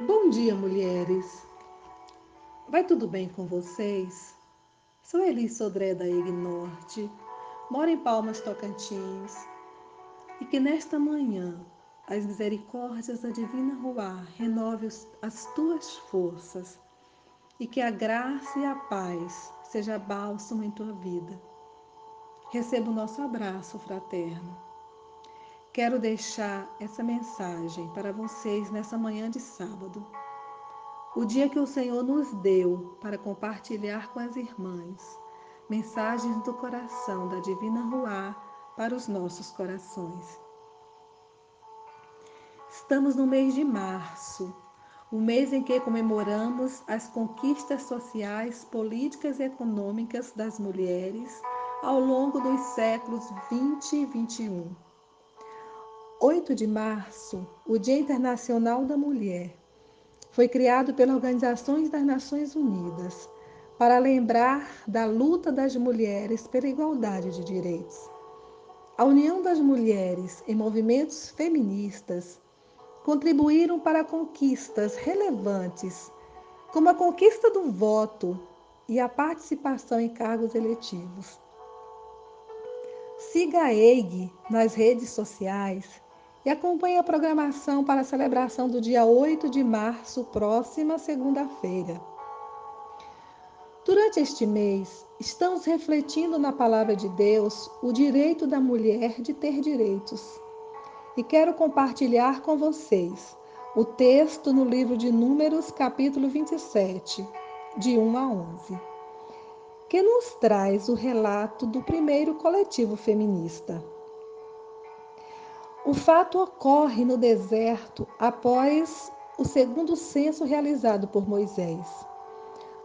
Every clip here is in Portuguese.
Bom dia, mulheres. Vai tudo bem com vocês? Sou Elis Sodré da EG Norte, moro em Palmas, Tocantins, e que nesta manhã as misericórdias da Divina Ruá renove as tuas forças e que a graça e a paz seja bálsamo em tua vida. Receba o nosso abraço fraterno Quero deixar essa mensagem para vocês nessa manhã de sábado. O dia que o Senhor nos deu para compartilhar com as irmãs mensagens do coração da Divina Ruá para os nossos corações. Estamos no mês de março, o mês em que comemoramos as conquistas sociais, políticas e econômicas das mulheres ao longo dos séculos 20 e 21 8 de março, o Dia Internacional da Mulher, foi criado pela Organização das Nações Unidas para lembrar da luta das mulheres pela igualdade de direitos. A união das mulheres em movimentos feministas contribuíram para conquistas relevantes, como a conquista do voto e a participação em cargos eletivos. Siga a EIG nas redes sociais e acompanhe a programação para a celebração do dia 8 de março, próxima segunda-feira. Durante este mês, estamos refletindo na palavra de Deus o direito da mulher de ter direitos. E quero compartilhar com vocês o texto no livro de Números, capítulo 27, de 1 a 11, que nos traz o relato do primeiro coletivo feminista. O fato ocorre no deserto após o segundo censo realizado por Moisés.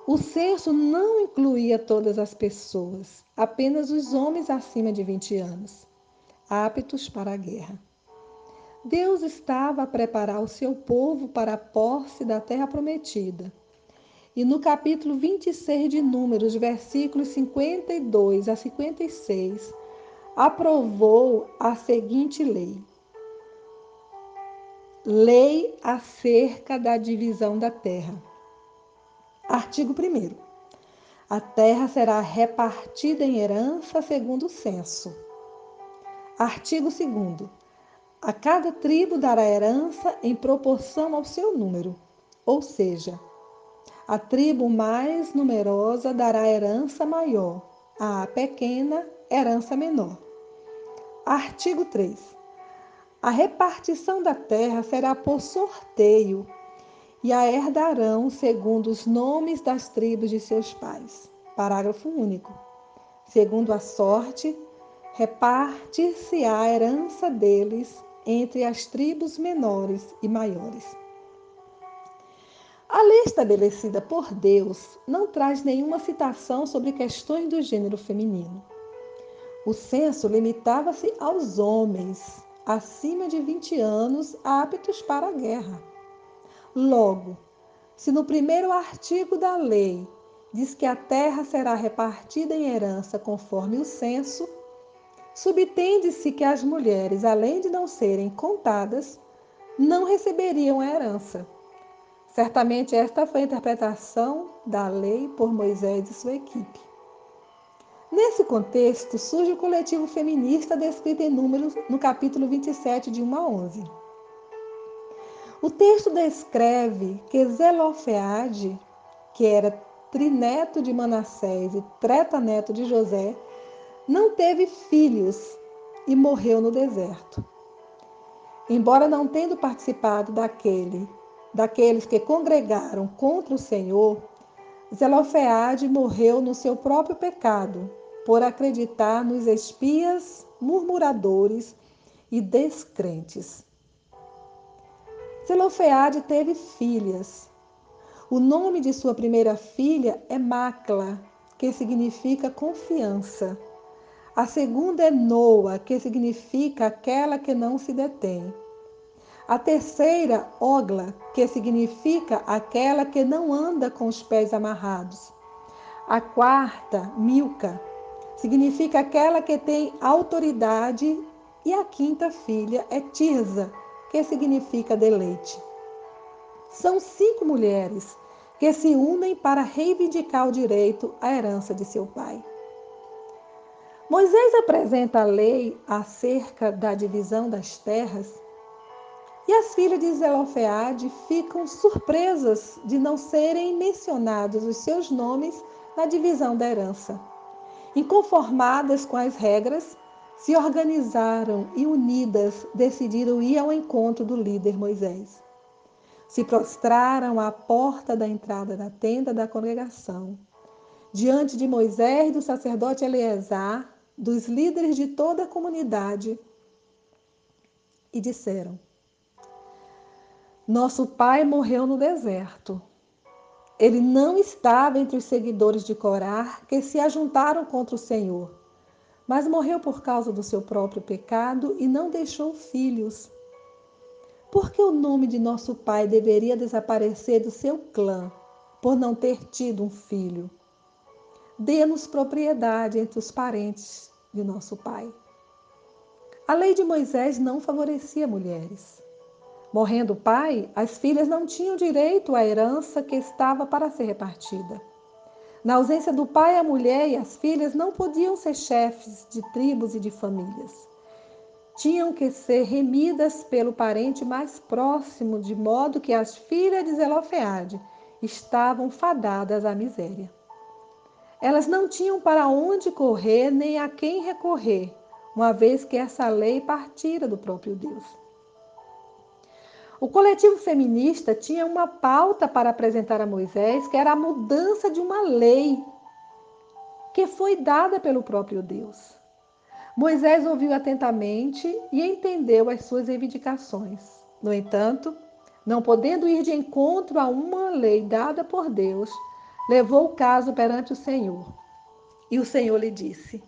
O censo não incluía todas as pessoas, apenas os homens acima de 20 anos, aptos para a guerra. Deus estava a preparar o seu povo para a posse da terra prometida. E no capítulo 26 de Números, versículos 52 a 56, aprovou a seguinte lei Lei acerca da divisão da terra. Artigo 1. A terra será repartida em herança segundo o censo. Artigo 2. A cada tribo dará herança em proporção ao seu número, ou seja, a tribo mais numerosa dará herança maior, a pequena, herança menor. Artigo 3. A repartição da terra será por sorteio, e a herdarão segundo os nomes das tribos de seus pais. Parágrafo único. Segundo a sorte, reparte-se a herança deles entre as tribos menores e maiores. A lei estabelecida por Deus não traz nenhuma citação sobre questões do gênero feminino. O censo limitava-se aos homens acima de 20 anos aptos para a guerra. Logo, se no primeiro artigo da lei diz que a terra será repartida em herança conforme o censo, subtende-se que as mulheres, além de não serem contadas, não receberiam a herança. Certamente esta foi a interpretação da lei por Moisés e sua equipe. Nesse contexto, surge o coletivo feminista descrito em números no capítulo 27, de 1 a 11. O texto descreve que Zelofeade, que era trineto de Manassés e tretaneto de José, não teve filhos e morreu no deserto. Embora não tendo participado daquele, daqueles que congregaram contra o Senhor, Zelofeade morreu no seu próprio pecado, por acreditar nos espias, murmuradores e descrentes. Zelofeade teve filhas. O nome de sua primeira filha é Macla, que significa confiança. A segunda é Noa, que significa aquela que não se detém. A terceira, Ogla, que significa aquela que não anda com os pés amarrados. A quarta, Milca, significa aquela que tem autoridade, e a quinta filha é Tirza, que significa deleite. São cinco mulheres que se unem para reivindicar o direito à herança de seu pai. Moisés apresenta a lei acerca da divisão das terras e as filhas de Zelofeade ficam surpresas de não serem mencionados os seus nomes na divisão da herança. Inconformadas com as regras, se organizaram e unidas decidiram ir ao encontro do líder Moisés. Se prostraram à porta da entrada da tenda da congregação, diante de Moisés e do sacerdote Eleazar, dos líderes de toda a comunidade, e disseram: Nosso pai morreu no deserto. Ele não estava entre os seguidores de Corá que se ajuntaram contra o Senhor mas morreu por causa do seu próprio pecado e não deixou filhos. Por que o nome de nosso pai deveria desaparecer do seu clã por não ter tido um filho? Dê-nos propriedade entre os parentes de nosso pai. A lei de Moisés não favorecia mulheres. Morrendo o pai, as filhas não tinham direito à herança que estava para ser repartida. Na ausência do pai, a mulher e as filhas não podiam ser chefes de tribos e de famílias. Tinham que ser remidas pelo parente mais próximo, de modo que as filhas de Zelofeade estavam fadadas à miséria. Elas não tinham para onde correr nem a quem recorrer, uma vez que essa lei partira do próprio Deus. O coletivo feminista tinha uma pauta para apresentar a Moisés, que era a mudança de uma lei que foi dada pelo próprio Deus. Moisés ouviu atentamente e entendeu as suas reivindicações. No entanto, não podendo ir de encontro a uma lei dada por Deus, levou o caso perante o Senhor. E o Senhor lhe disse: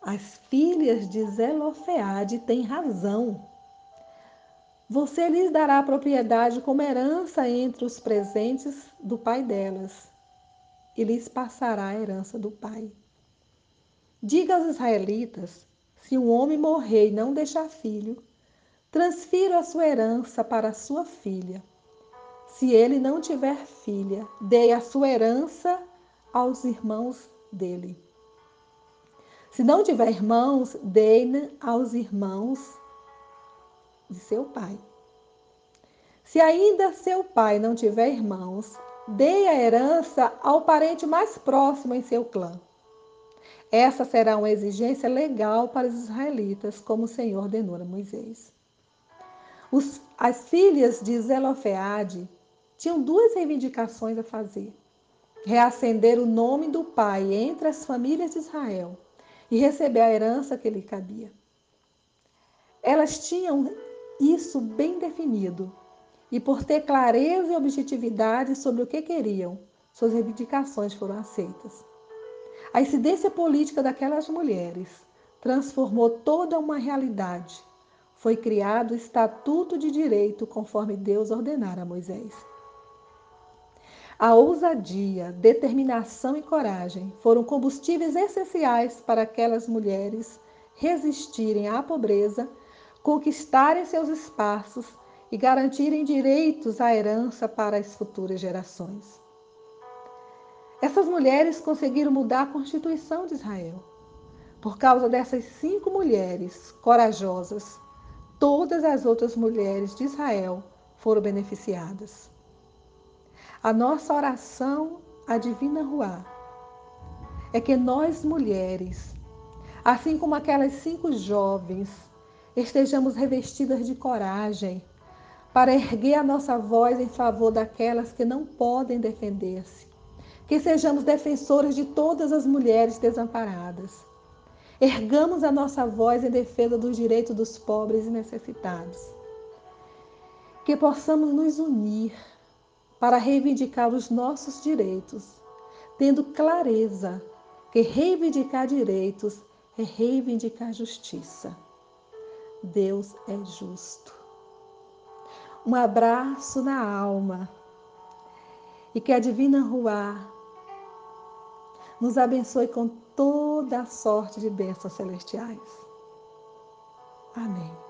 As filhas de Zelofeade têm razão você lhes dará a propriedade como herança entre os presentes do pai delas, e lhes passará a herança do pai. Diga aos israelitas: se um homem morrer e não deixar filho, transfira a sua herança para sua filha. Se ele não tiver filha, dê a sua herança aos irmãos dele. Se não tiver irmãos, dê aos irmãos de seu pai. Se ainda seu pai não tiver irmãos, dê a herança ao parente mais próximo em seu clã. Essa será uma exigência legal para os israelitas, como o Senhor ordenou a Moisés. Os, as filhas de Zelofeade tinham duas reivindicações a fazer: reacender o nome do pai entre as famílias de Israel e receber a herança que lhe cabia. Elas tinham isso bem definido. E por ter clareza e objetividade sobre o que queriam, suas reivindicações foram aceitas. A incidência política daquelas mulheres transformou toda uma realidade. Foi criado o Estatuto de Direito conforme Deus ordenara a Moisés. A ousadia, determinação e coragem foram combustíveis essenciais para aquelas mulheres resistirem à pobreza conquistarem seus espaços e garantirem direitos à herança para as futuras gerações. Essas mulheres conseguiram mudar a Constituição de Israel. Por causa dessas cinco mulheres corajosas, todas as outras mulheres de Israel foram beneficiadas. A nossa oração à Divina Ruá é que nós mulheres, assim como aquelas cinco jovens estejamos revestidas de coragem para erguer a nossa voz em favor daquelas que não podem defender-se. Que sejamos defensores de todas as mulheres desamparadas. Ergamos a nossa voz em defesa dos direitos dos pobres e necessitados. Que possamos nos unir para reivindicar os nossos direitos, tendo clareza que reivindicar direitos é reivindicar justiça. Deus é justo. Um abraço na alma e que a Divina Ruá nos abençoe com toda a sorte de bênçãos celestiais. Amém.